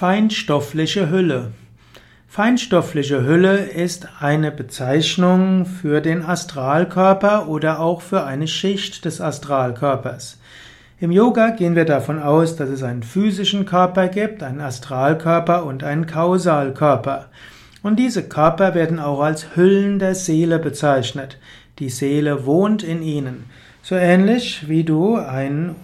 Feinstoffliche Hülle. Feinstoffliche Hülle ist eine Bezeichnung für den Astralkörper oder auch für eine Schicht des Astralkörpers. Im Yoga gehen wir davon aus, dass es einen physischen Körper gibt, einen Astralkörper und einen Kausalkörper. Und diese Körper werden auch als Hüllen der Seele bezeichnet. Die Seele wohnt in ihnen. So ähnlich wie du ein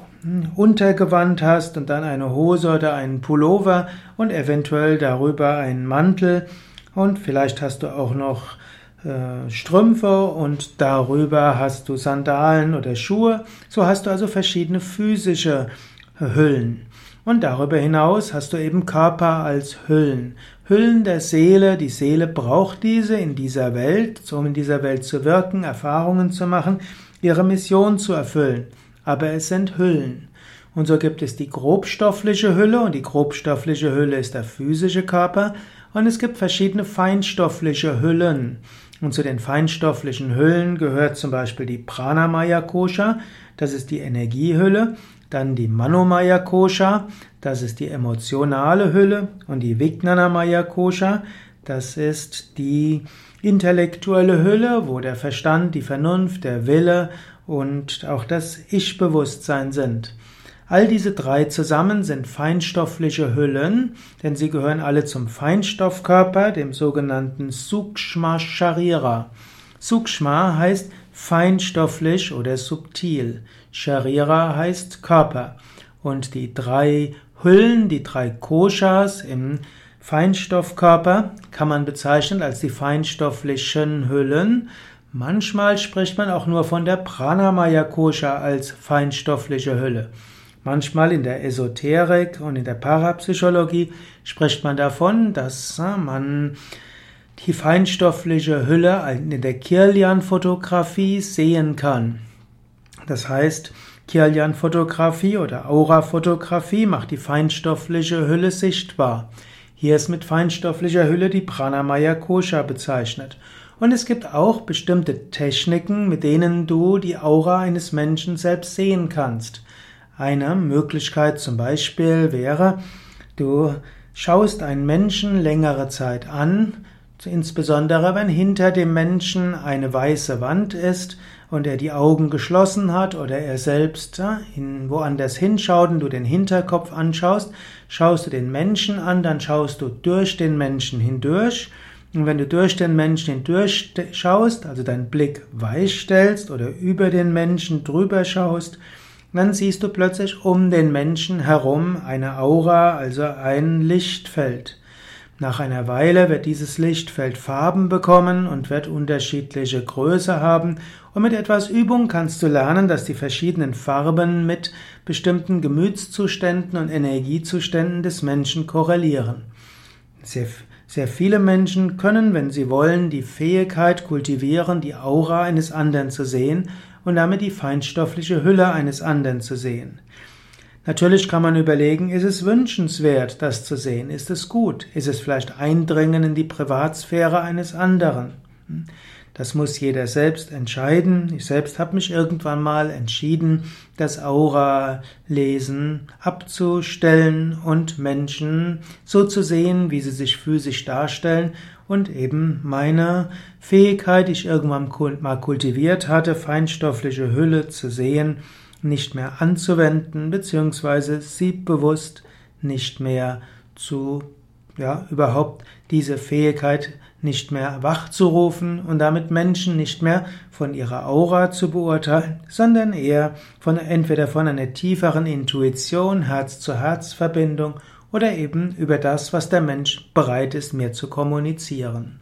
Untergewand hast und dann eine Hose oder einen Pullover und eventuell darüber einen Mantel und vielleicht hast du auch noch äh, Strümpfe und darüber hast du Sandalen oder Schuhe. So hast du also verschiedene physische Hüllen. Und darüber hinaus hast du eben Körper als Hüllen. Hüllen der Seele. Die Seele braucht diese in dieser Welt, um in dieser Welt zu wirken, Erfahrungen zu machen, ihre Mission zu erfüllen aber es sind Hüllen. Und so gibt es die grobstoffliche Hülle und die grobstoffliche Hülle ist der physische Körper und es gibt verschiedene feinstoffliche Hüllen. Und zu den feinstofflichen Hüllen gehört zum Beispiel die Pranamaya Kosha, das ist die Energiehülle, dann die Manomaya Kosha, das ist die emotionale Hülle und die Vijnanamaya Kosha, das ist die intellektuelle Hülle, wo der Verstand, die Vernunft, der Wille und auch das Ich-Bewusstsein sind. All diese drei zusammen sind feinstoffliche Hüllen, denn sie gehören alle zum Feinstoffkörper, dem sogenannten Sukshma Sharira. Sukshma heißt feinstofflich oder subtil. Sharira heißt Körper. Und die drei Hüllen, die drei Koshas im Feinstoffkörper kann man bezeichnen als die feinstofflichen Hüllen. Manchmal spricht man auch nur von der Pranamaya Kosha als feinstoffliche Hülle. Manchmal in der Esoterik und in der Parapsychologie spricht man davon, dass äh, man die feinstoffliche Hülle in der Kirlian-Fotografie sehen kann. Das heißt, Kirlian-Fotografie oder Aura-Fotografie macht die feinstoffliche Hülle sichtbar. Hier ist mit feinstofflicher Hülle die Pranamaya Kosha bezeichnet. Und es gibt auch bestimmte Techniken, mit denen du die Aura eines Menschen selbst sehen kannst. Eine Möglichkeit zum Beispiel wäre, du schaust einen Menschen längere Zeit an, insbesondere wenn hinter dem Menschen eine weiße Wand ist und er die Augen geschlossen hat oder er selbst woanders hinschaut und du den Hinterkopf anschaust, schaust du den Menschen an, dann schaust du durch den Menschen hindurch und wenn du durch den Menschen hindurch schaust, also deinen Blick weich stellst oder über den Menschen drüber schaust, dann siehst du plötzlich um den Menschen herum eine Aura, also ein Lichtfeld. Nach einer Weile wird dieses Lichtfeld Farben bekommen und wird unterschiedliche Größe haben. Und mit etwas Übung kannst du lernen, dass die verschiedenen Farben mit bestimmten Gemütszuständen und Energiezuständen des Menschen korrelieren. Sehr, sehr viele Menschen können, wenn sie wollen, die Fähigkeit kultivieren, die Aura eines anderen zu sehen und damit die feinstoffliche Hülle eines anderen zu sehen. Natürlich kann man überlegen, ist es wünschenswert, das zu sehen? Ist es gut? Ist es vielleicht Eindringen in die Privatsphäre eines anderen? Das muss jeder selbst entscheiden. Ich selbst habe mich irgendwann mal entschieden, das Aura-Lesen abzustellen und Menschen so zu sehen, wie sie sich physisch darstellen und eben meine Fähigkeit, die ich irgendwann mal kultiviert hatte, feinstoffliche Hülle zu sehen, nicht mehr anzuwenden, beziehungsweise sie bewusst nicht mehr zu, ja, überhaupt diese Fähigkeit nicht mehr wachzurufen und damit Menschen nicht mehr von ihrer Aura zu beurteilen, sondern eher von entweder von einer tieferen Intuition, Herz-zu-Herz-Verbindung oder eben über das, was der Mensch bereit ist, mir zu kommunizieren.